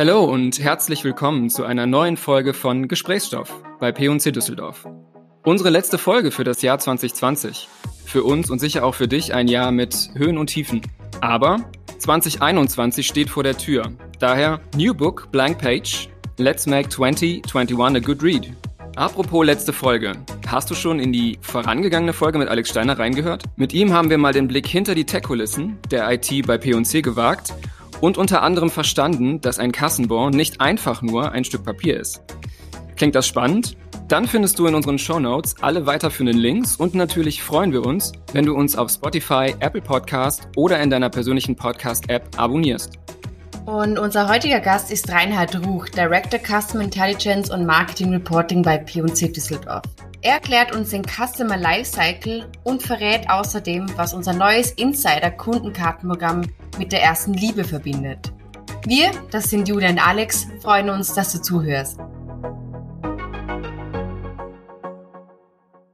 Hallo und herzlich willkommen zu einer neuen Folge von Gesprächsstoff bei P&C Düsseldorf. Unsere letzte Folge für das Jahr 2020. Für uns und sicher auch für dich ein Jahr mit Höhen und Tiefen. Aber 2021 steht vor der Tür. Daher New Book, Blank Page. Let's make 2021 a good read. Apropos letzte Folge. Hast du schon in die vorangegangene Folge mit Alex Steiner reingehört? Mit ihm haben wir mal den Blick hinter die Tech-Kulissen der IT bei P&C gewagt und unter anderem verstanden, dass ein Kassenbon nicht einfach nur ein Stück Papier ist. Klingt das spannend? Dann findest du in unseren Shownotes alle weiterführenden Links und natürlich freuen wir uns, wenn du uns auf Spotify, Apple Podcast oder in deiner persönlichen Podcast-App abonnierst. Und unser heutiger Gast ist Reinhard Ruch, Director Customer Intelligence und Marketing Reporting bei P&C Düsseldorf. Er erklärt uns den Customer Lifecycle und verrät außerdem, was unser neues Insider-Kundenkartenprogramm mit der ersten Liebe verbindet. Wir, das sind Julia und Alex, freuen uns, dass du zuhörst.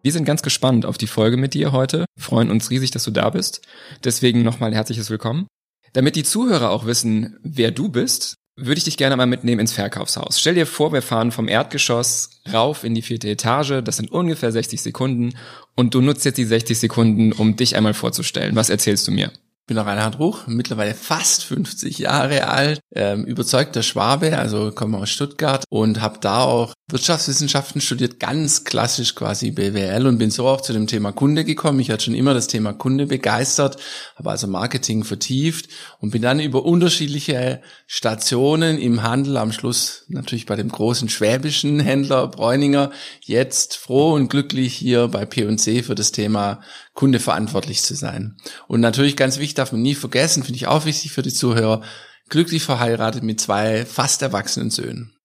Wir sind ganz gespannt auf die Folge mit dir heute, freuen uns riesig, dass du da bist. Deswegen nochmal herzliches Willkommen. Damit die Zuhörer auch wissen, wer du bist, würde ich dich gerne mal mitnehmen ins Verkaufshaus. Stell dir vor, wir fahren vom Erdgeschoss rauf in die vierte Etage, das sind ungefähr 60 Sekunden und du nutzt jetzt die 60 Sekunden, um dich einmal vorzustellen. Was erzählst du mir? Ich bin Reinhard Ruch, mittlerweile fast 50 Jahre alt, ähm, überzeugter Schwabe, also komme aus Stuttgart und habe da auch Wirtschaftswissenschaften studiert, ganz klassisch quasi BWL und bin so auch zu dem Thema Kunde gekommen. Ich hatte schon immer das Thema Kunde begeistert, habe also Marketing vertieft und bin dann über unterschiedliche Stationen im Handel, am Schluss natürlich bei dem großen schwäbischen Händler Bräuninger, jetzt froh und glücklich hier bei P&C für das Thema Kunde verantwortlich zu sein. Und natürlich ganz wichtig, darf man nie vergessen, finde ich auch wichtig für die Zuhörer, glücklich verheiratet mit zwei fast erwachsenen Söhnen.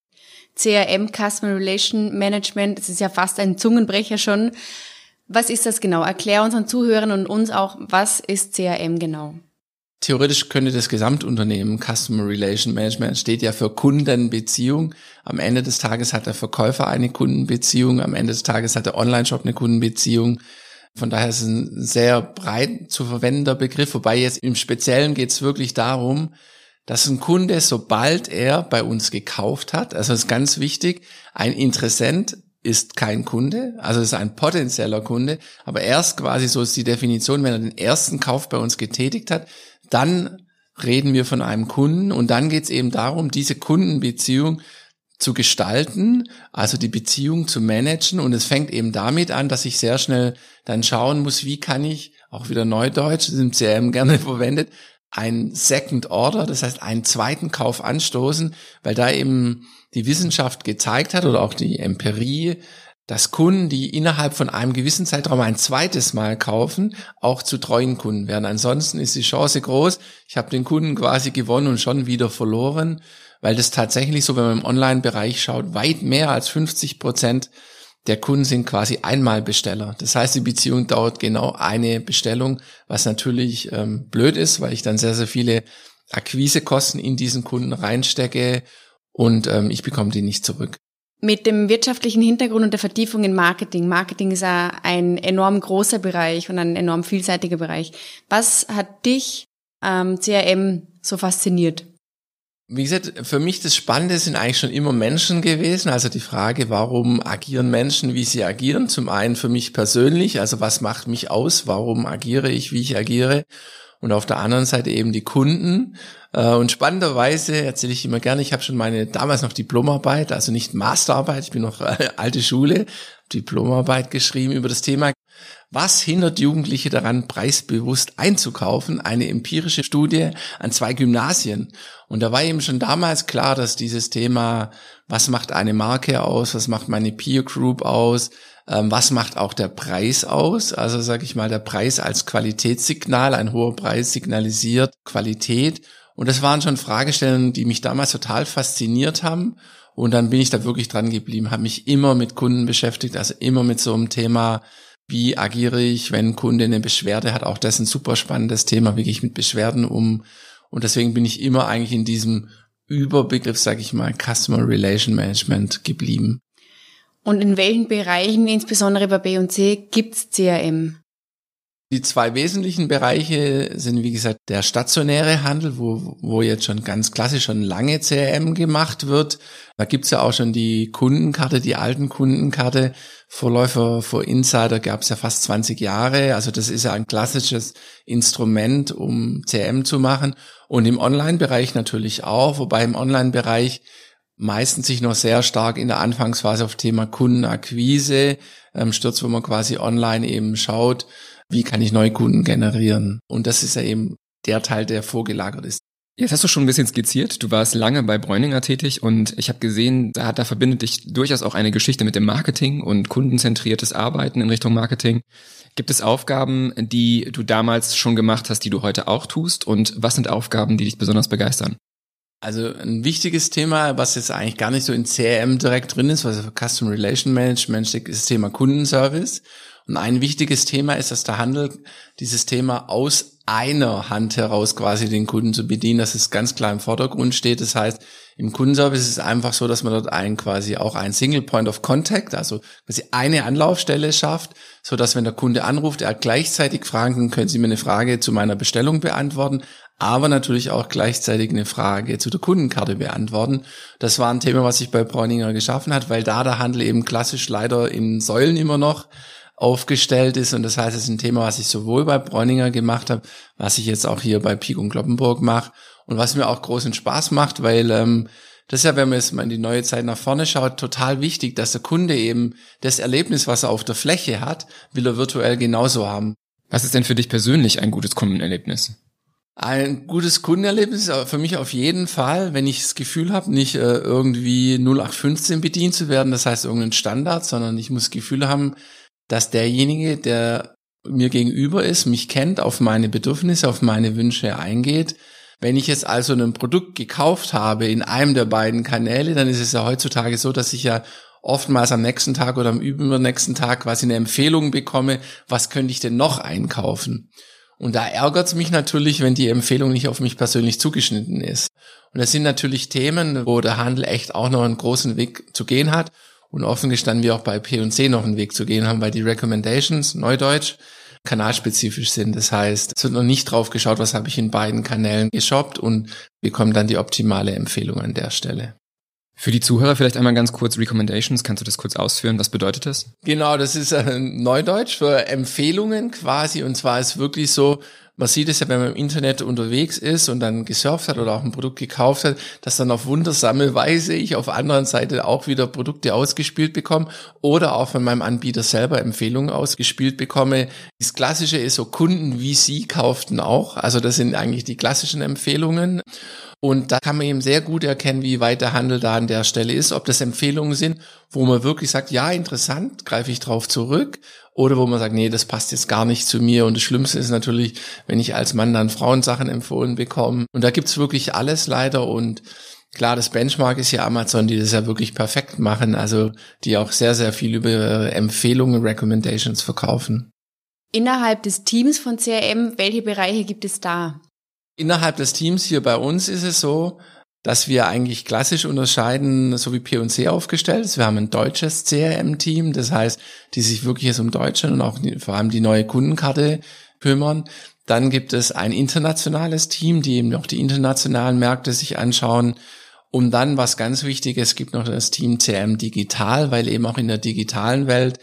CRM, Customer Relation Management, das ist ja fast ein Zungenbrecher schon. Was ist das genau? Erklär unseren Zuhörern und uns auch, was ist CRM genau? Theoretisch könnte das Gesamtunternehmen Customer Relation Management steht ja für Kundenbeziehung. Am Ende des Tages hat der Verkäufer eine Kundenbeziehung, am Ende des Tages hat der Online-Shop eine Kundenbeziehung. Von daher ist es ein sehr breit zu verwendender Begriff, wobei jetzt im Speziellen geht es wirklich darum, dass ein Kunde, sobald er bei uns gekauft hat, also ist ganz wichtig, ein Interessent ist kein Kunde, also ist ein potenzieller Kunde, aber erst quasi, so ist die Definition, wenn er den ersten Kauf bei uns getätigt hat, dann reden wir von einem Kunden und dann geht es eben darum, diese Kundenbeziehung zu gestalten, also die Beziehung zu managen. Und es fängt eben damit an, dass ich sehr schnell dann schauen muss, wie kann ich, auch wieder Neudeutsch, das ist im CRM gerne verwendet, ein Second Order, das heißt einen zweiten Kauf anstoßen, weil da eben die Wissenschaft gezeigt hat oder auch die Empirie, dass Kunden, die innerhalb von einem gewissen Zeitraum ein zweites Mal kaufen, auch zu treuen Kunden werden. Ansonsten ist die Chance groß, ich habe den Kunden quasi gewonnen und schon wieder verloren weil das tatsächlich so, wenn man im Online-Bereich schaut, weit mehr als 50 Prozent der Kunden sind quasi Einmalbesteller. Das heißt, die Beziehung dauert genau eine Bestellung, was natürlich ähm, blöd ist, weil ich dann sehr, sehr viele Akquisekosten in diesen Kunden reinstecke und ähm, ich bekomme die nicht zurück. Mit dem wirtschaftlichen Hintergrund und der Vertiefung in Marketing. Marketing ist ja ein enorm großer Bereich und ein enorm vielseitiger Bereich. Was hat dich ähm, CRM so fasziniert? Wie gesagt, für mich das Spannende sind eigentlich schon immer Menschen gewesen. Also die Frage, warum agieren Menschen, wie sie agieren? Zum einen für mich persönlich, also was macht mich aus? Warum agiere ich, wie ich agiere? Und auf der anderen Seite eben die Kunden. Äh, und spannenderweise erzähle ich immer gerne, ich habe schon meine damals noch Diplomarbeit, also nicht Masterarbeit, ich bin noch alte Schule, Diplomarbeit geschrieben über das Thema was hindert Jugendliche daran, preisbewusst einzukaufen? Eine empirische Studie an zwei Gymnasien. Und da war eben schon damals klar, dass dieses Thema, was macht eine Marke aus, was macht meine Peer Group aus, ähm, was macht auch der Preis aus? Also sage ich mal, der Preis als Qualitätssignal, ein hoher Preis signalisiert Qualität. Und das waren schon Fragestellungen, die mich damals total fasziniert haben. Und dann bin ich da wirklich dran geblieben, habe mich immer mit Kunden beschäftigt, also immer mit so einem Thema wie agiere ich, wenn ein Kunde eine Beschwerde hat? Auch das ist ein super spannendes Thema. Wie gehe ich mit Beschwerden um? Und deswegen bin ich immer eigentlich in diesem Überbegriff, sage ich mal, Customer Relation Management geblieben. Und in welchen Bereichen, insbesondere bei B&C, gibt's CRM? Die zwei wesentlichen Bereiche sind, wie gesagt, der stationäre Handel, wo, wo jetzt schon ganz klassisch schon lange CRM gemacht wird. Da gibt's ja auch schon die Kundenkarte, die alten Kundenkarte. Vorläufer für Insider gab's ja fast 20 Jahre. Also das ist ja ein klassisches Instrument, um CRM zu machen. Und im Online-Bereich natürlich auch, wobei im Online-Bereich meistens sich noch sehr stark in der Anfangsphase auf Thema Kundenakquise ähm, stürzt, wo man quasi online eben schaut, wie kann ich neue Kunden generieren. Und das ist ja eben der Teil, der vorgelagert ist. Jetzt hast du schon ein bisschen skizziert. Du warst lange bei Bräuninger tätig und ich habe gesehen, da, da verbindet dich durchaus auch eine Geschichte mit dem Marketing und kundenzentriertes Arbeiten in Richtung Marketing. Gibt es Aufgaben, die du damals schon gemacht hast, die du heute auch tust? Und was sind Aufgaben, die dich besonders begeistern? Also ein wichtiges Thema, was jetzt eigentlich gar nicht so in CRM direkt drin ist, was für Custom Relation Management steht, ist das Thema Kundenservice. Und ein wichtiges Thema ist, dass der Handel dieses Thema aus einer Hand heraus quasi den Kunden zu bedienen, dass es ganz klar im Vordergrund steht. Das heißt, im Kundenservice ist es einfach so, dass man dort einen quasi auch ein Single Point of Contact, also quasi eine Anlaufstelle schafft, so dass wenn der Kunde anruft, er gleichzeitig fragen kann, können Sie mir eine Frage zu meiner Bestellung beantworten, aber natürlich auch gleichzeitig eine Frage zu der Kundenkarte beantworten. Das war ein Thema, was sich bei Bräuninger geschaffen hat, weil da der Handel eben klassisch leider in Säulen immer noch aufgestellt ist. Und das heißt, es ist ein Thema, was ich sowohl bei Bräuninger gemacht habe, was ich jetzt auch hier bei Pik und Kloppenburg mache und was mir auch großen Spaß macht, weil ähm, das ist ja, wenn man jetzt mal in die neue Zeit nach vorne schaut, total wichtig, dass der Kunde eben das Erlebnis, was er auf der Fläche hat, will er virtuell genauso haben. Was ist denn für dich persönlich ein gutes Kundenerlebnis? Ein gutes Kundenerlebnis ist für mich auf jeden Fall, wenn ich das Gefühl habe, nicht äh, irgendwie 0815 bedient zu werden, das heißt irgendein Standard, sondern ich muss das Gefühl haben, dass derjenige, der mir gegenüber ist, mich kennt, auf meine Bedürfnisse, auf meine Wünsche eingeht. Wenn ich jetzt also ein Produkt gekauft habe in einem der beiden Kanäle, dann ist es ja heutzutage so, dass ich ja oftmals am nächsten Tag oder am übernächsten Tag quasi eine Empfehlung bekomme, was könnte ich denn noch einkaufen? Und da ärgert es mich natürlich, wenn die Empfehlung nicht auf mich persönlich zugeschnitten ist. Und das sind natürlich Themen, wo der Handel echt auch noch einen großen Weg zu gehen hat. Und offen gestanden wir auch bei P&C noch einen Weg zu gehen haben, weil die Recommendations, Neudeutsch, kanalspezifisch sind. Das heißt, es wird noch nicht drauf geschaut, was habe ich in beiden Kanälen geshoppt und bekommen dann die optimale Empfehlung an der Stelle. Für die Zuhörer vielleicht einmal ganz kurz Recommendations. Kannst du das kurz ausführen? Was bedeutet das? Genau, das ist äh, Neudeutsch für Empfehlungen quasi. Und zwar ist wirklich so, man sieht es ja, wenn man im Internet unterwegs ist und dann gesurft hat oder auch ein Produkt gekauft hat, dass dann auf wundersame Weise ich auf anderen Seite auch wieder Produkte ausgespielt bekomme oder auch von meinem Anbieter selber Empfehlungen ausgespielt bekomme. Das Klassische ist so Kunden wie Sie kauften auch. Also das sind eigentlich die klassischen Empfehlungen. Und da kann man eben sehr gut erkennen, wie weit der Handel da an der Stelle ist, ob das Empfehlungen sind, wo man wirklich sagt, ja, interessant, greife ich drauf zurück, oder wo man sagt, nee, das passt jetzt gar nicht zu mir. Und das Schlimmste ist natürlich, wenn ich als Mann dann Frauensachen empfohlen bekomme. Und da gibt's wirklich alles leider und Klar, das Benchmark ist ja Amazon, die das ja wirklich perfekt machen, also die auch sehr, sehr viel über Empfehlungen, Recommendations verkaufen. Innerhalb des Teams von CRM, welche Bereiche gibt es da? Innerhalb des Teams hier bei uns ist es so, dass wir eigentlich klassisch unterscheiden, so wie P&C aufgestellt ist. Wir haben ein deutsches CRM-Team, das heißt, die sich wirklich jetzt um Deutschland und auch vor allem die neue Kundenkarte kümmern. Dann gibt es ein internationales Team, die eben noch die internationalen Märkte sich anschauen. Und dann, was ganz wichtig ist, gibt noch das Team CRM Digital, weil eben auch in der digitalen Welt,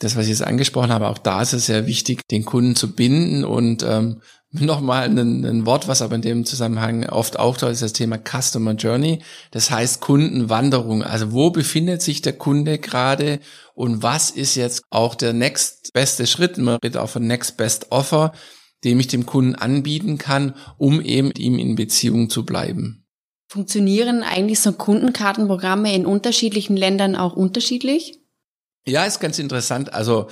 das, was ich jetzt angesprochen habe, auch da ist es sehr wichtig, den Kunden zu binden und ähm, Nochmal ein, ein Wort, was aber in dem Zusammenhang oft auftaucht, ist das Thema Customer Journey. Das heißt Kundenwanderung. Also wo befindet sich der Kunde gerade und was ist jetzt auch der next beste Schritt? Man redet auch von next best offer, dem ich dem Kunden anbieten kann, um eben mit ihm in Beziehung zu bleiben. Funktionieren eigentlich so Kundenkartenprogramme in unterschiedlichen Ländern auch unterschiedlich? Ja, ist ganz interessant. Also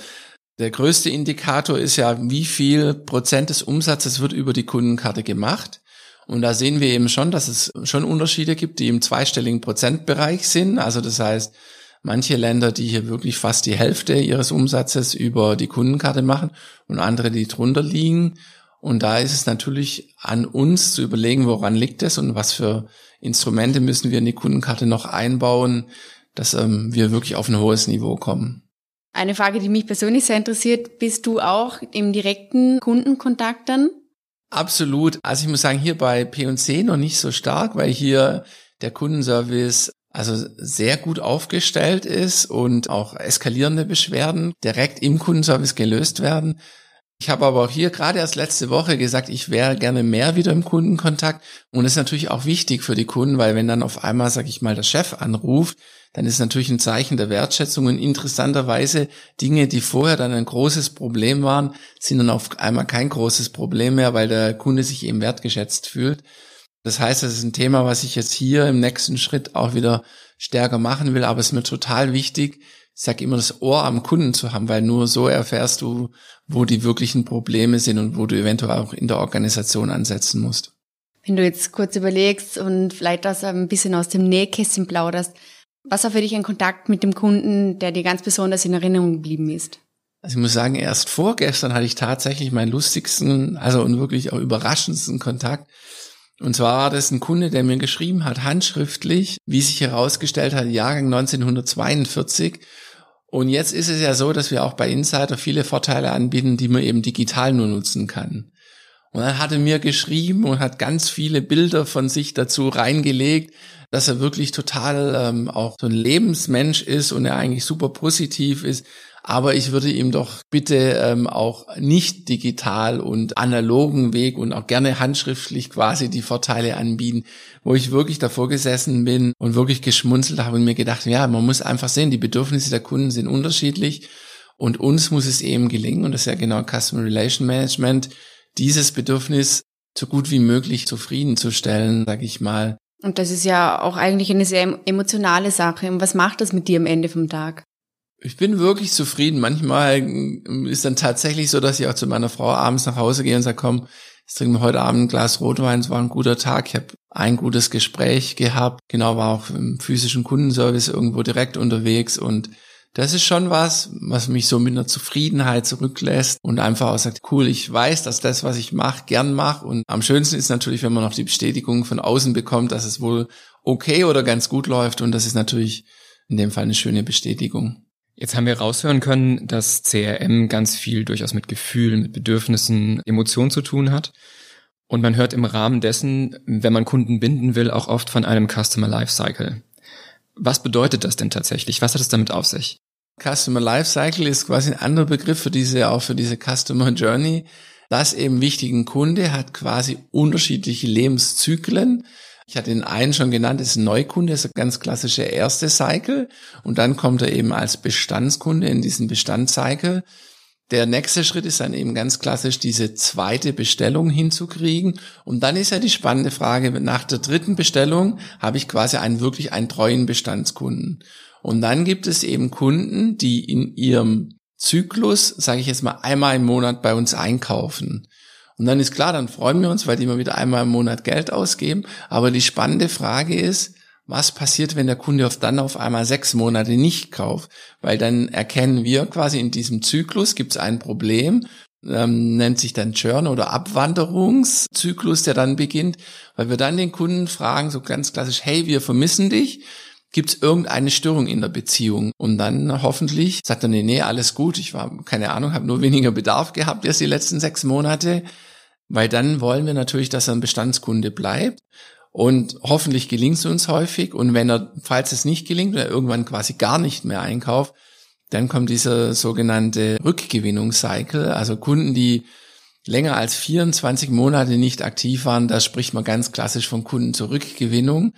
der größte Indikator ist ja, wie viel Prozent des Umsatzes wird über die Kundenkarte gemacht. Und da sehen wir eben schon, dass es schon Unterschiede gibt, die im zweistelligen Prozentbereich sind. Also das heißt, manche Länder, die hier wirklich fast die Hälfte ihres Umsatzes über die Kundenkarte machen und andere, die drunter liegen. Und da ist es natürlich an uns zu überlegen, woran liegt es und was für Instrumente müssen wir in die Kundenkarte noch einbauen, dass ähm, wir wirklich auf ein hohes Niveau kommen. Eine Frage, die mich persönlich sehr interessiert, bist du auch im direkten Kundenkontakt dann? Absolut. Also ich muss sagen, hier bei P&C noch nicht so stark, weil hier der Kundenservice also sehr gut aufgestellt ist und auch eskalierende Beschwerden direkt im Kundenservice gelöst werden. Ich habe aber auch hier gerade erst letzte Woche gesagt, ich wäre gerne mehr wieder im Kundenkontakt. Und das ist natürlich auch wichtig für die Kunden, weil wenn dann auf einmal, sag ich mal, der Chef anruft, dann ist natürlich ein Zeichen der Wertschätzung und interessanterweise Dinge, die vorher dann ein großes Problem waren, sind dann auf einmal kein großes Problem mehr, weil der Kunde sich eben wertgeschätzt fühlt. Das heißt, das ist ein Thema, was ich jetzt hier im nächsten Schritt auch wieder stärker machen will, aber es ist mir total wichtig, ich sage immer, das Ohr am Kunden zu haben, weil nur so erfährst du, wo die wirklichen Probleme sind und wo du eventuell auch in der Organisation ansetzen musst. Wenn du jetzt kurz überlegst und vielleicht das ein bisschen aus dem Nähkästchen plauderst, was war für dich ein Kontakt mit dem Kunden, der dir ganz besonders in Erinnerung geblieben ist? Also ich muss sagen, erst vorgestern hatte ich tatsächlich meinen lustigsten, also und wirklich auch überraschendsten Kontakt. Und zwar war das ein Kunde, der mir geschrieben hat, handschriftlich, wie sich herausgestellt hat, Jahrgang 1942 und jetzt ist es ja so, dass wir auch bei Insider viele Vorteile anbieten, die man eben digital nur nutzen kann. Und dann hat er mir geschrieben und hat ganz viele Bilder von sich dazu reingelegt, dass er wirklich total ähm, auch so ein Lebensmensch ist und er eigentlich super positiv ist, aber ich würde ihm doch bitte ähm, auch nicht digital und analogen Weg und auch gerne handschriftlich quasi die Vorteile anbieten, wo ich wirklich davor gesessen bin und wirklich geschmunzelt habe und mir gedacht, ja, man muss einfach sehen, die Bedürfnisse der Kunden sind unterschiedlich und uns muss es eben gelingen, und das ist ja genau Customer Relation Management, dieses Bedürfnis so gut wie möglich zufriedenzustellen, sage ich mal. Und das ist ja auch eigentlich eine sehr emotionale Sache. Und was macht das mit dir am Ende vom Tag? Ich bin wirklich zufrieden. Manchmal ist dann tatsächlich so, dass ich auch zu meiner Frau abends nach Hause gehe und sage, komm, jetzt trinken wir heute Abend ein Glas Rotwein. Es war ein guter Tag. Ich habe ein gutes Gespräch gehabt. Genau, war auch im physischen Kundenservice irgendwo direkt unterwegs und das ist schon was, was mich so mit einer Zufriedenheit zurücklässt und einfach auch sagt, cool, ich weiß, dass das, was ich mache, gern mache. Und am schönsten ist natürlich, wenn man noch die Bestätigung von außen bekommt, dass es wohl okay oder ganz gut läuft. Und das ist natürlich in dem Fall eine schöne Bestätigung. Jetzt haben wir raushören können, dass CRM ganz viel durchaus mit Gefühlen, mit Bedürfnissen, Emotionen zu tun hat. Und man hört im Rahmen dessen, wenn man Kunden binden will, auch oft von einem Customer Lifecycle. Was bedeutet das denn tatsächlich? Was hat es damit auf sich? Customer Lifecycle ist quasi ein anderer Begriff für diese, auch für diese Customer Journey. Das eben wichtigen Kunde hat quasi unterschiedliche Lebenszyklen ich hatte den einen schon genannt, ist ein Neukunde, ist ein ganz klassische erste Cycle. Und dann kommt er eben als Bestandskunde in diesen Bestandscycle. Der nächste Schritt ist dann eben ganz klassisch, diese zweite Bestellung hinzukriegen. Und dann ist ja die spannende Frage, nach der dritten Bestellung habe ich quasi einen wirklich einen treuen Bestandskunden. Und dann gibt es eben Kunden, die in ihrem Zyklus, sage ich jetzt mal, einmal im Monat bei uns einkaufen. Und dann ist klar, dann freuen wir uns, weil die immer wieder einmal im Monat Geld ausgeben. Aber die spannende Frage ist, was passiert, wenn der Kunde auf dann auf einmal sechs Monate nicht kauft? Weil dann erkennen wir quasi in diesem Zyklus gibt es ein Problem, ähm, nennt sich dann Churn oder Abwanderungszyklus, der dann beginnt, weil wir dann den Kunden fragen, so ganz klassisch, hey, wir vermissen dich. Gibt es irgendeine Störung in der Beziehung? Und dann hoffentlich sagt er, nee, nee, alles gut. Ich war, keine Ahnung, habe nur weniger Bedarf gehabt erst die letzten sechs Monate. Weil dann wollen wir natürlich, dass er ein Bestandskunde bleibt. Und hoffentlich gelingt es uns häufig. Und wenn er, falls es nicht gelingt, oder irgendwann quasi gar nicht mehr einkauft, dann kommt dieser sogenannte Rückgewinnungscycle. Also Kunden, die länger als 24 Monate nicht aktiv waren, da spricht man ganz klassisch von Kunden zur Rückgewinnung.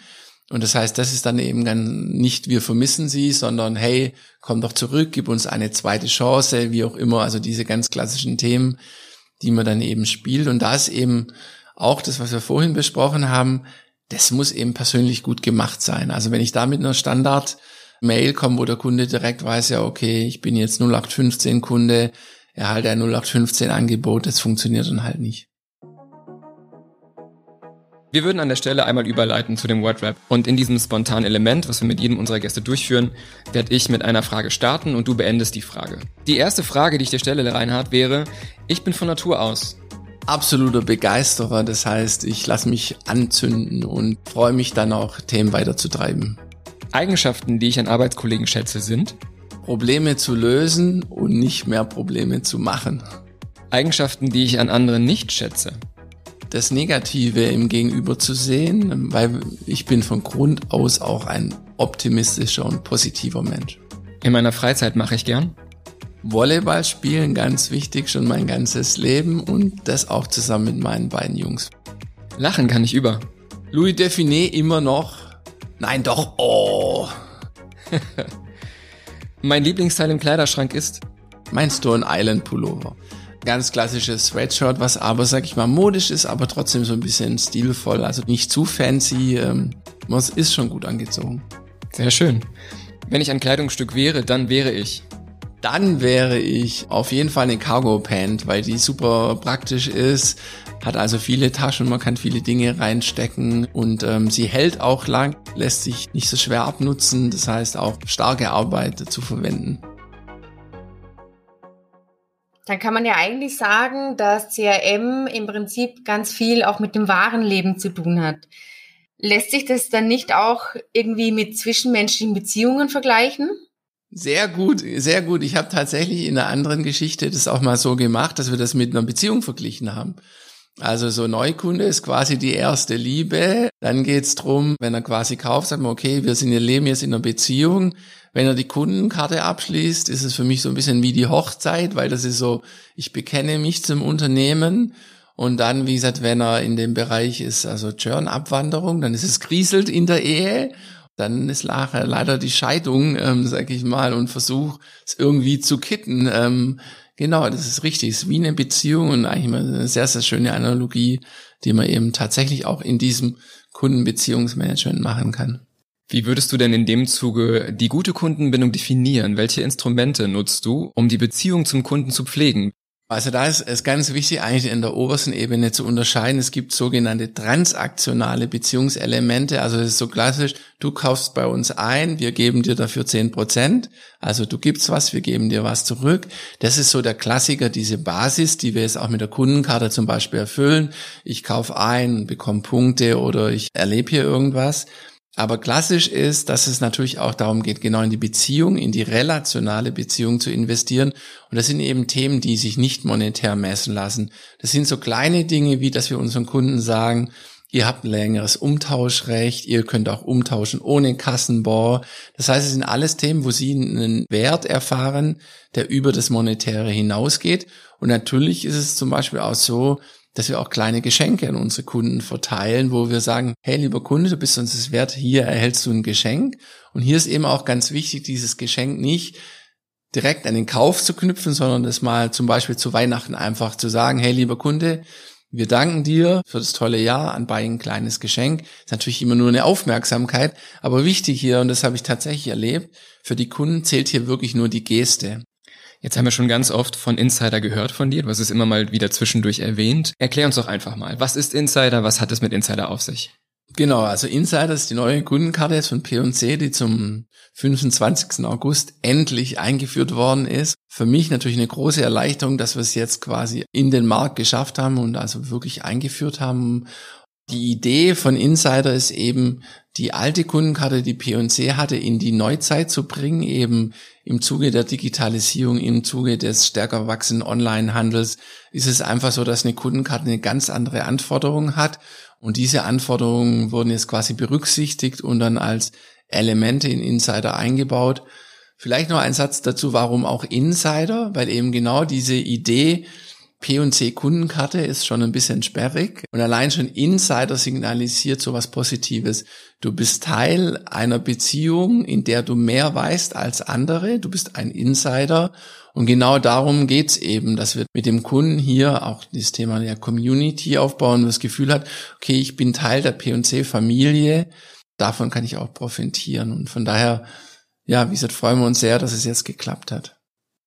Und das heißt, das ist dann eben dann nicht wir vermissen sie, sondern hey, komm doch zurück, gib uns eine zweite Chance, wie auch immer. Also diese ganz klassischen Themen, die man dann eben spielt. Und da ist eben auch das, was wir vorhin besprochen haben, das muss eben persönlich gut gemacht sein. Also wenn ich da mit einer Standard-Mail komme, wo der Kunde direkt weiß, ja, okay, ich bin jetzt 0815 Kunde, erhalte ein 0815 Angebot, das funktioniert dann halt nicht. Wir würden an der Stelle einmal überleiten zu dem WordRap. Und in diesem spontanen Element, was wir mit jedem unserer Gäste durchführen, werde ich mit einer Frage starten und du beendest die Frage. Die erste Frage, die ich dir stelle, Reinhard, wäre, ich bin von Natur aus absoluter Begeisterer. Das heißt, ich lasse mich anzünden und freue mich dann auch, Themen weiterzutreiben. Eigenschaften, die ich an Arbeitskollegen schätze, sind Probleme zu lösen und nicht mehr Probleme zu machen. Eigenschaften, die ich an anderen nicht schätze. Das Negative im Gegenüber zu sehen, weil ich bin von Grund aus auch ein optimistischer und positiver Mensch. In meiner Freizeit mache ich gern. Volleyball spielen, ganz wichtig, schon mein ganzes Leben und das auch zusammen mit meinen beiden Jungs. Lachen kann ich über. Louis Define immer noch. Nein, doch. Oh. mein Lieblingsteil im Kleiderschrank ist mein Stone Island Pullover. Ganz klassisches Sweatshirt, was aber, sag ich mal, modisch ist, aber trotzdem so ein bisschen stilvoll. Also nicht zu fancy. Ähm, man ist schon gut angezogen. Sehr schön. Wenn ich ein Kleidungsstück wäre, dann wäre ich dann wäre ich auf jeden Fall eine Cargo Pant, weil die super praktisch ist, hat also viele Taschen, man kann viele Dinge reinstecken und ähm, sie hält auch lang, lässt sich nicht so schwer abnutzen, das heißt auch starke Arbeit zu verwenden. Dann kann man ja eigentlich sagen, dass CRM im Prinzip ganz viel auch mit dem wahren Leben zu tun hat. Lässt sich das dann nicht auch irgendwie mit zwischenmenschlichen Beziehungen vergleichen? Sehr gut, sehr gut. Ich habe tatsächlich in einer anderen Geschichte das auch mal so gemacht, dass wir das mit einer Beziehung verglichen haben. Also so Neukunde ist quasi die erste Liebe. Dann geht's drum, wenn er quasi kauft, sagt man, okay, wir sind ihr Leben jetzt in einer Beziehung. Wenn er die Kundenkarte abschließt, ist es für mich so ein bisschen wie die Hochzeit, weil das ist so, ich bekenne mich zum Unternehmen. Und dann, wie gesagt, wenn er in dem Bereich ist, also Churn-Abwanderung, dann ist es grieselt in der Ehe dann ist leider die Scheidung, ähm, sag ich mal, und Versuch, es irgendwie zu kitten. Ähm, genau, das ist richtig. Es ist wie eine Beziehung und eigentlich mal eine sehr, sehr schöne Analogie, die man eben tatsächlich auch in diesem Kundenbeziehungsmanagement machen kann. Wie würdest du denn in dem Zuge die gute Kundenbindung definieren? Welche Instrumente nutzt du, um die Beziehung zum Kunden zu pflegen? Also da ist es ganz wichtig, eigentlich in der obersten Ebene zu unterscheiden. Es gibt sogenannte transaktionale Beziehungselemente. Also es ist so klassisch, du kaufst bei uns ein, wir geben dir dafür zehn Prozent. Also du gibst was, wir geben dir was zurück. Das ist so der Klassiker, diese Basis, die wir jetzt auch mit der Kundenkarte zum Beispiel erfüllen. Ich kaufe ein, bekomme Punkte oder ich erlebe hier irgendwas. Aber klassisch ist, dass es natürlich auch darum geht, genau in die Beziehung, in die relationale Beziehung zu investieren. Und das sind eben Themen, die sich nicht monetär messen lassen. Das sind so kleine Dinge, wie dass wir unseren Kunden sagen, Ihr habt ein längeres Umtauschrecht, ihr könnt auch umtauschen ohne Kassenbau. Das heißt, es sind alles Themen, wo Sie einen Wert erfahren, der über das Monetäre hinausgeht. Und natürlich ist es zum Beispiel auch so, dass wir auch kleine Geschenke an unsere Kunden verteilen, wo wir sagen, hey lieber Kunde, du bist uns das wert, hier erhältst du ein Geschenk. Und hier ist eben auch ganz wichtig, dieses Geschenk nicht direkt an den Kauf zu knüpfen, sondern das mal zum Beispiel zu Weihnachten einfach zu sagen, hey lieber Kunde, wir danken dir für das tolle Jahr, an bei ein kleines Geschenk. Ist natürlich immer nur eine Aufmerksamkeit, aber wichtig hier, und das habe ich tatsächlich erlebt, für die Kunden zählt hier wirklich nur die Geste. Jetzt haben wir schon ganz oft von Insider gehört von dir. Du hast es immer mal wieder zwischendurch erwähnt. Erklär uns doch einfach mal. Was ist Insider? Was hat es mit Insider auf sich? Genau, also Insider ist die neue Kundenkarte jetzt von P&C, die zum 25. August endlich eingeführt worden ist. Für mich natürlich eine große Erleichterung, dass wir es jetzt quasi in den Markt geschafft haben und also wirklich eingeführt haben die Idee von Insider ist eben, die alte Kundenkarte, die P&C hatte, in die Neuzeit zu bringen, eben im Zuge der Digitalisierung, im Zuge des stärker wachsenden Onlinehandels, ist es einfach so, dass eine Kundenkarte eine ganz andere Anforderung hat. Und diese Anforderungen wurden jetzt quasi berücksichtigt und dann als Elemente in Insider eingebaut. Vielleicht noch ein Satz dazu, warum auch Insider, weil eben genau diese Idee, P&C Kundenkarte ist schon ein bisschen sperrig und allein schon Insider signalisiert so was Positives. Du bist Teil einer Beziehung, in der du mehr weißt als andere. Du bist ein Insider und genau darum geht's eben, dass wir mit dem Kunden hier auch das Thema der Community aufbauen und das Gefühl hat, okay, ich bin Teil der P&C Familie. Davon kann ich auch profitieren und von daher, ja, wie gesagt, freuen wir uns sehr, dass es jetzt geklappt hat.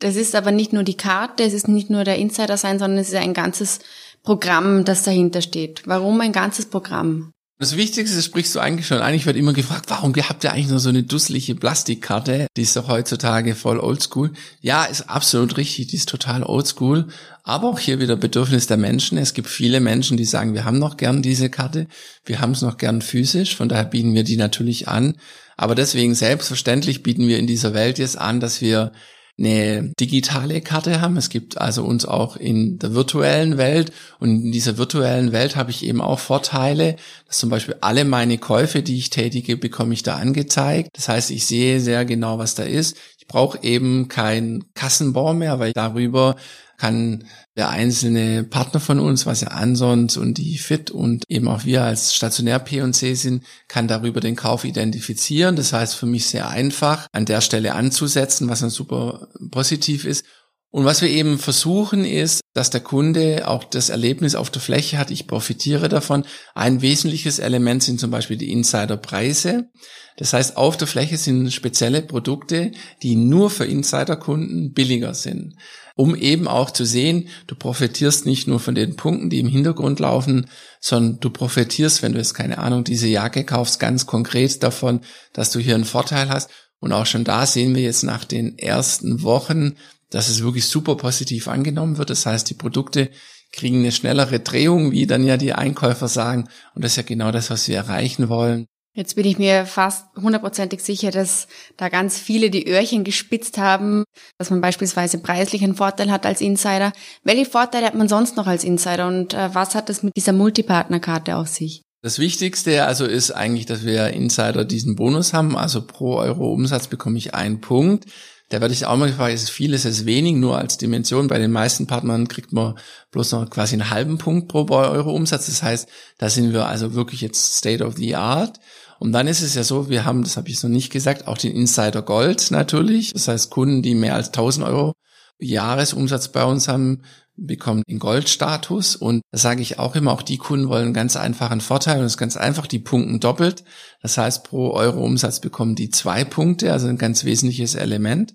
Das ist aber nicht nur die Karte, es ist nicht nur der Insider sein, sondern es ist ein ganzes Programm, das dahinter steht. Warum ein ganzes Programm? Das Wichtigste sprichst du eigentlich schon. Eigentlich wird immer gefragt, warum habt ihr eigentlich nur so eine dusselige Plastikkarte? Die ist doch heutzutage voll oldschool. Ja, ist absolut richtig, die ist total oldschool. Aber auch hier wieder Bedürfnis der Menschen. Es gibt viele Menschen, die sagen, wir haben noch gern diese Karte. Wir haben es noch gern physisch. Von daher bieten wir die natürlich an. Aber deswegen selbstverständlich bieten wir in dieser Welt jetzt an, dass wir eine digitale Karte haben. Es gibt also uns auch in der virtuellen Welt und in dieser virtuellen Welt habe ich eben auch Vorteile, dass zum Beispiel alle meine Käufe, die ich tätige, bekomme ich da angezeigt. Das heißt, ich sehe sehr genau, was da ist. Brauche eben kein Kassenbon mehr, weil darüber kann der einzelne Partner von uns, was ja Ansons und die FIT und eben auch wir als stationär P&C sind, kann darüber den Kauf identifizieren. Das heißt für mich sehr einfach, an der Stelle anzusetzen, was dann super positiv ist. Und was wir eben versuchen ist, dass der Kunde auch das Erlebnis auf der Fläche hat, ich profitiere davon. Ein wesentliches Element sind zum Beispiel die Insiderpreise. Das heißt, auf der Fläche sind spezielle Produkte, die nur für Insiderkunden billiger sind um eben auch zu sehen, du profitierst nicht nur von den Punkten, die im Hintergrund laufen, sondern du profitierst, wenn du jetzt keine Ahnung, diese Jacke kaufst, ganz konkret davon, dass du hier einen Vorteil hast. Und auch schon da sehen wir jetzt nach den ersten Wochen, dass es wirklich super positiv angenommen wird. Das heißt, die Produkte kriegen eine schnellere Drehung, wie dann ja die Einkäufer sagen. Und das ist ja genau das, was wir erreichen wollen. Jetzt bin ich mir fast hundertprozentig sicher, dass da ganz viele die Öhrchen gespitzt haben, dass man beispielsweise preislich einen Vorteil hat als Insider. Welche Vorteile hat man sonst noch als Insider und äh, was hat es mit dieser Multipartnerkarte auf sich? Das Wichtigste also ist eigentlich, dass wir Insider diesen Bonus haben. Also pro Euro Umsatz bekomme ich einen Punkt. Da werde ich auch mal gefragt, ist es viel, ist es wenig, nur als Dimension. Bei den meisten Partnern kriegt man bloß noch quasi einen halben Punkt pro Euro Umsatz. Das heißt, da sind wir also wirklich jetzt State of the Art. Und dann ist es ja so, wir haben, das habe ich noch nicht gesagt, auch den Insider Gold natürlich. Das heißt, Kunden, die mehr als 1000 Euro Jahresumsatz bei uns haben, bekommen den Goldstatus. Und da sage ich auch immer, auch die Kunden wollen einen ganz einfachen Vorteil und das ist ganz einfach, die punkten doppelt. Das heißt, pro Euro Umsatz bekommen die zwei Punkte, also ein ganz wesentliches Element.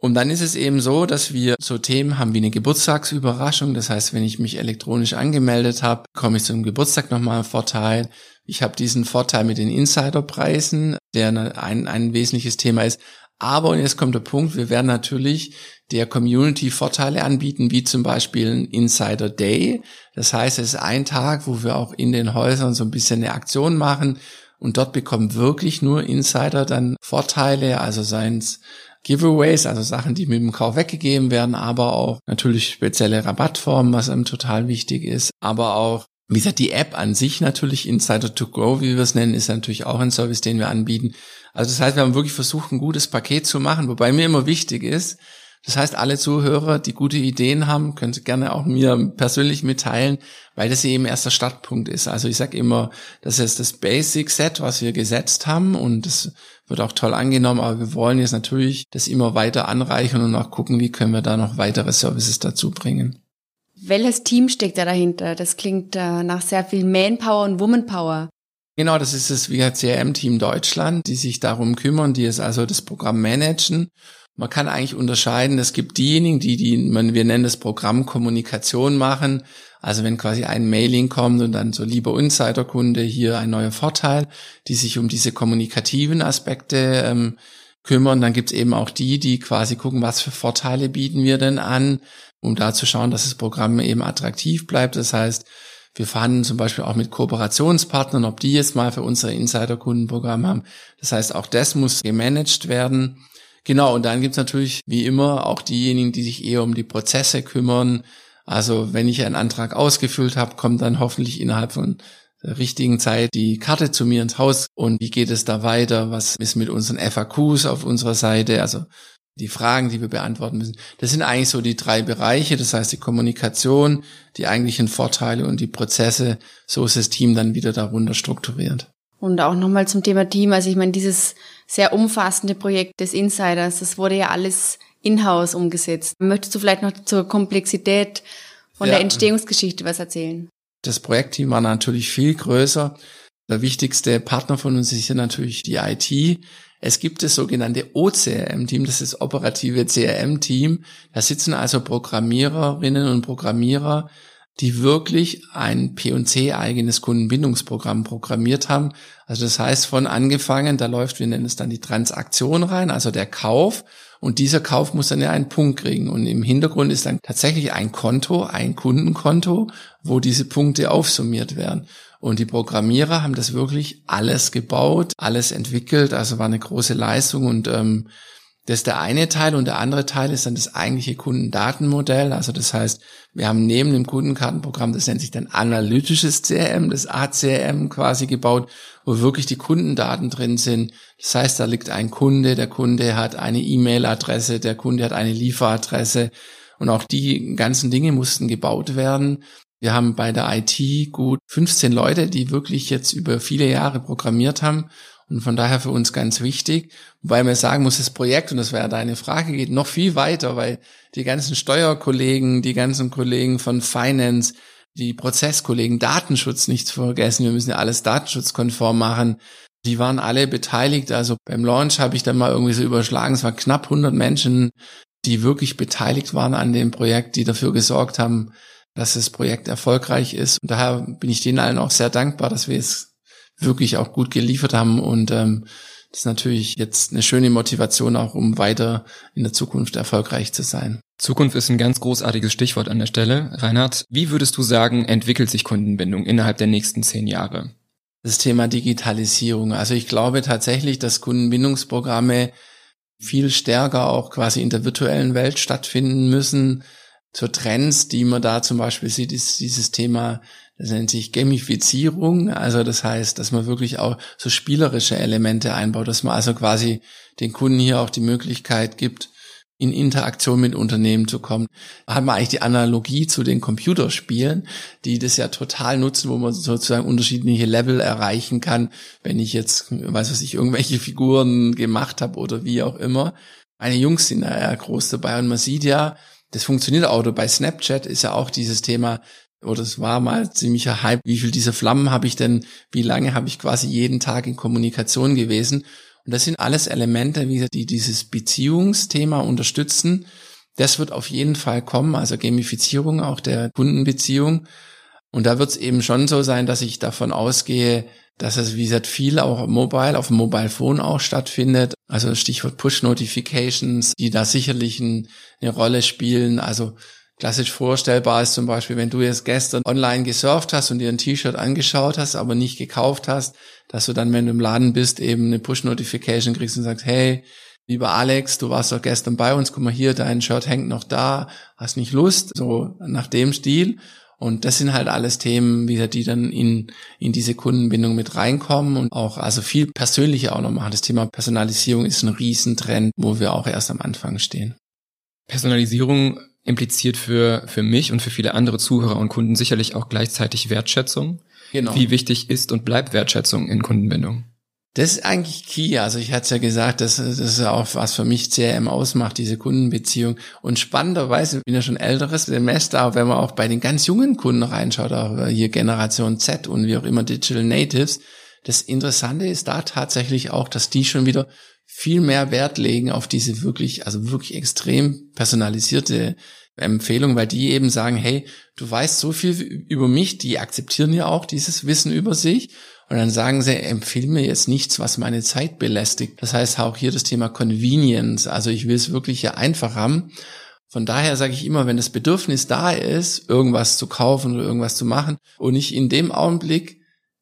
Und dann ist es eben so, dass wir so Themen haben wie eine Geburtstagsüberraschung. Das heißt, wenn ich mich elektronisch angemeldet habe, komme ich zum Geburtstag nochmal einen Vorteil. Ich habe diesen Vorteil mit den Insiderpreisen, der ein, ein wesentliches Thema ist. Aber, und jetzt kommt der Punkt, wir werden natürlich der Community Vorteile anbieten, wie zum Beispiel ein Insider Day. Das heißt, es ist ein Tag, wo wir auch in den Häusern so ein bisschen eine Aktion machen und dort bekommen wirklich nur Insider dann Vorteile, also seien es Giveaways, also Sachen, die mit dem Kauf weggegeben werden, aber auch natürlich spezielle Rabattformen, was einem total wichtig ist, aber auch wie gesagt, die App an sich natürlich, Insider to Go, wie wir es nennen, ist natürlich auch ein Service, den wir anbieten. Also das heißt, wir haben wirklich versucht, ein gutes Paket zu machen, wobei mir immer wichtig ist, das heißt, alle Zuhörer, die gute Ideen haben, können Sie gerne auch mir persönlich mitteilen, weil das eben erst der Startpunkt ist. Also ich sage immer, das ist das Basic Set, was wir gesetzt haben und das wird auch toll angenommen, aber wir wollen jetzt natürlich das immer weiter anreichern und auch gucken, wie können wir da noch weitere Services dazu bringen. Welches Team steckt da dahinter? Das klingt äh, nach sehr viel Manpower und Womanpower. Genau, das ist das WHCRM-Team Deutschland, die sich darum kümmern, die es also das Programm managen. Man kann eigentlich unterscheiden, es gibt diejenigen, die, die man, wir nennen das Programm Kommunikation machen. Also wenn quasi ein Mailing kommt und dann so lieber Insiderkunde hier ein neuer Vorteil, die sich um diese kommunikativen Aspekte ähm, kümmern. Dann gibt's eben auch die, die quasi gucken, was für Vorteile bieten wir denn an, um da zu schauen, dass das Programm eben attraktiv bleibt. Das heißt, wir verhandeln zum Beispiel auch mit Kooperationspartnern, ob die jetzt mal für unser Insider-Kundenprogramm haben. Das heißt, auch das muss gemanagt werden. Genau, und dann gibt's natürlich wie immer auch diejenigen, die sich eher um die Prozesse kümmern. Also wenn ich einen Antrag ausgefüllt habe, kommt dann hoffentlich innerhalb von der richtigen Zeit die Karte zu mir ins Haus und wie geht es da weiter? Was ist mit unseren FAQs auf unserer Seite? Also die Fragen, die wir beantworten müssen. Das sind eigentlich so die drei Bereiche. Das heißt, die Kommunikation, die eigentlichen Vorteile und die Prozesse. So ist das Team dann wieder darunter strukturiert. Und auch nochmal zum Thema Team. Also ich meine, dieses sehr umfassende Projekt des Insiders, das wurde ja alles in-house umgesetzt. Möchtest du vielleicht noch zur Komplexität von ja. der Entstehungsgeschichte was erzählen? Das Projektteam war natürlich viel größer. Der wichtigste Partner von uns ist hier natürlich die IT. Es gibt das sogenannte OCRM-Team, das ist das operative CRM-Team. Da sitzen also Programmiererinnen und Programmierer, die wirklich ein P&C eigenes Kundenbindungsprogramm programmiert haben. Also das heißt von angefangen, da läuft, wir nennen es dann die Transaktion rein, also der Kauf. Und dieser Kauf muss dann ja einen Punkt kriegen. Und im Hintergrund ist dann tatsächlich ein Konto, ein Kundenkonto, wo diese Punkte aufsummiert werden. Und die Programmierer haben das wirklich alles gebaut, alles entwickelt. Also war eine große Leistung und ähm, das ist der eine Teil und der andere Teil ist dann das eigentliche Kundendatenmodell. Also das heißt, wir haben neben dem Kundenkartenprogramm, das nennt sich dann analytisches CRM, das ACRM quasi gebaut, wo wirklich die Kundendaten drin sind. Das heißt, da liegt ein Kunde, der Kunde hat eine E-Mail-Adresse, der Kunde hat eine Lieferadresse und auch die ganzen Dinge mussten gebaut werden. Wir haben bei der IT gut 15 Leute, die wirklich jetzt über viele Jahre programmiert haben und von daher für uns ganz wichtig, wobei man sagen muss, das Projekt, und das wäre deine Frage, geht noch viel weiter, weil die ganzen Steuerkollegen, die ganzen Kollegen von Finance, die Prozesskollegen, Datenschutz nicht zu vergessen, wir müssen ja alles datenschutzkonform machen. Die waren alle beteiligt. Also beim Launch habe ich dann mal irgendwie so überschlagen, es waren knapp 100 Menschen, die wirklich beteiligt waren an dem Projekt, die dafür gesorgt haben, dass das Projekt erfolgreich ist. Und daher bin ich denen allen auch sehr dankbar, dass wir es wirklich auch gut geliefert haben und ähm, das ist natürlich jetzt eine schöne Motivation auch, um weiter in der Zukunft erfolgreich zu sein. Zukunft ist ein ganz großartiges Stichwort an der Stelle. Reinhard, wie würdest du sagen, entwickelt sich Kundenbindung innerhalb der nächsten zehn Jahre? Das Thema Digitalisierung. Also ich glaube tatsächlich, dass Kundenbindungsprogramme viel stärker auch quasi in der virtuellen Welt stattfinden müssen. Zur Trends, die man da zum Beispiel sieht, ist dieses Thema das nennt sich Gamifizierung, also das heißt, dass man wirklich auch so spielerische Elemente einbaut, dass man also quasi den Kunden hier auch die Möglichkeit gibt, in Interaktion mit Unternehmen zu kommen. Da hat man eigentlich die Analogie zu den Computerspielen, die das ja total nutzen, wo man sozusagen unterschiedliche Level erreichen kann, wenn ich jetzt, weiß was ich, irgendwelche Figuren gemacht habe oder wie auch immer. Meine Jungs sind da ja groß dabei und man sieht ja, das funktioniert auch. Bei Snapchat ist ja auch dieses Thema, oder es war mal ziemlicher Hype, wie viel dieser Flammen habe ich denn, wie lange habe ich quasi jeden Tag in Kommunikation gewesen. Und das sind alles Elemente, wie die dieses Beziehungsthema unterstützen. Das wird auf jeden Fall kommen, also Gamifizierung auch der Kundenbeziehung. Und da wird es eben schon so sein, dass ich davon ausgehe, dass es, wie gesagt, viel auch mobile, auf dem Mobile Phone auch stattfindet. Also Stichwort Push Notifications, die da sicherlich eine Rolle spielen. Also klassisch vorstellbar ist zum Beispiel, wenn du jetzt gestern online gesurft hast und dir ein T-Shirt angeschaut hast, aber nicht gekauft hast, dass du dann, wenn du im Laden bist, eben eine Push-Notification kriegst und sagst, hey, lieber Alex, du warst doch gestern bei uns, guck mal hier, dein Shirt hängt noch da, hast nicht Lust, so nach dem Stil. Und das sind halt alles Themen, wie die dann in, in diese Kundenbindung mit reinkommen und auch also viel persönlicher auch noch machen. Das Thema Personalisierung ist ein Riesentrend, wo wir auch erst am Anfang stehen. Personalisierung impliziert für, für mich und für viele andere Zuhörer und Kunden sicherlich auch gleichzeitig Wertschätzung. Genau. Wie wichtig ist und bleibt Wertschätzung in Kundenbindung? Das ist eigentlich key. Also ich hatte es ja gesagt, das, das ist ja auch was für mich CRM ausmacht, diese Kundenbeziehung. Und spannenderweise, ich bin ja schon älteres Semester, aber wenn man auch bei den ganz jungen Kunden reinschaut, auch hier Generation Z und wie auch immer Digital Natives, das Interessante ist da tatsächlich auch, dass die schon wieder viel mehr Wert legen auf diese wirklich, also wirklich extrem personalisierte Empfehlung, weil die eben sagen, hey, du weißt so viel über mich, die akzeptieren ja auch dieses Wissen über sich und dann sagen sie, empfehle mir jetzt nichts, was meine Zeit belästigt. Das heißt auch hier das Thema Convenience, also ich will es wirklich ja einfach haben. Von daher sage ich immer, wenn das Bedürfnis da ist, irgendwas zu kaufen oder irgendwas zu machen und ich in dem Augenblick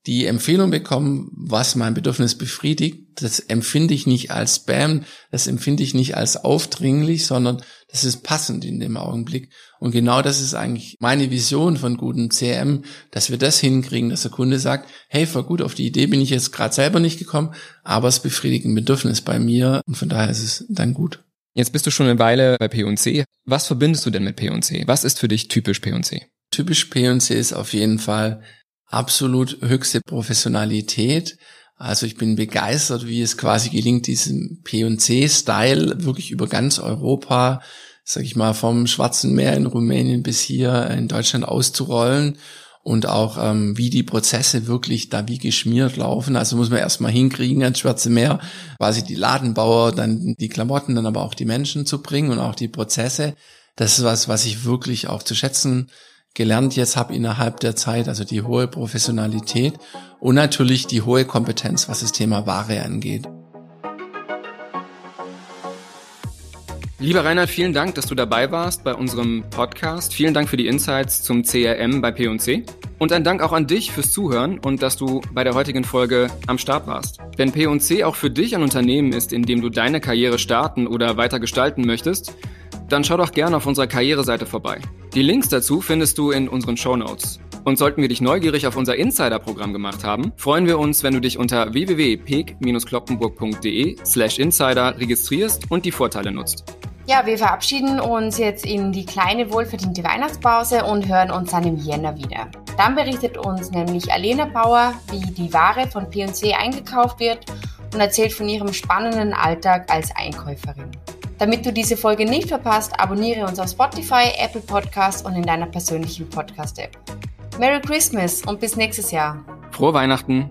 die Empfehlung bekommen, was mein Bedürfnis befriedigt, das empfinde ich nicht als Spam, das empfinde ich nicht als aufdringlich, sondern das ist passend in dem Augenblick. Und genau das ist eigentlich meine Vision von gutem CM, dass wir das hinkriegen, dass der Kunde sagt, hey, voll gut, auf die Idee bin ich jetzt gerade selber nicht gekommen, aber es befriedigt ein Bedürfnis bei mir und von daher ist es dann gut. Jetzt bist du schon eine Weile bei P&C. Was verbindest du denn mit P&C? Was ist für dich typisch P&C? Typisch P&C ist auf jeden Fall absolut höchste Professionalität. Also ich bin begeistert, wie es quasi gelingt, diesen P&C-Style wirklich über ganz Europa, sag ich mal, vom Schwarzen Meer in Rumänien bis hier in Deutschland auszurollen und auch ähm, wie die Prozesse wirklich da wie geschmiert laufen. Also muss man erstmal hinkriegen ans Schwarze Meer, quasi die Ladenbauer, dann die Klamotten, dann aber auch die Menschen zu bringen und auch die Prozesse. Das ist was, was ich wirklich auch zu schätzen gelernt jetzt habe innerhalb der Zeit, also die hohe Professionalität und natürlich die hohe Kompetenz, was das Thema Ware angeht. Lieber Reinhard, vielen Dank, dass du dabei warst bei unserem Podcast. Vielen Dank für die Insights zum CRM bei P&C. Und ein Dank auch an dich fürs Zuhören und dass du bei der heutigen Folge am Start warst. Wenn P&C auch für dich ein Unternehmen ist, in dem du deine Karriere starten oder weiter gestalten möchtest, dann schau doch gerne auf unserer Karriereseite vorbei. Die Links dazu findest du in unseren Show Notes. Und sollten wir dich neugierig auf unser Insider-Programm gemacht haben, freuen wir uns, wenn du dich unter www.peek-kloppenburg.de slash insider registrierst und die Vorteile nutzt. Ja, wir verabschieden uns jetzt in die kleine wohlverdiente Weihnachtspause und hören uns dann im Jänner wieder. Dann berichtet uns nämlich Alena Bauer, wie die Ware von P&C eingekauft wird und erzählt von ihrem spannenden Alltag als Einkäuferin. Damit du diese Folge nicht verpasst, abonniere uns auf Spotify, Apple Podcasts und in deiner persönlichen Podcast-App. Merry Christmas und bis nächstes Jahr. Frohe Weihnachten.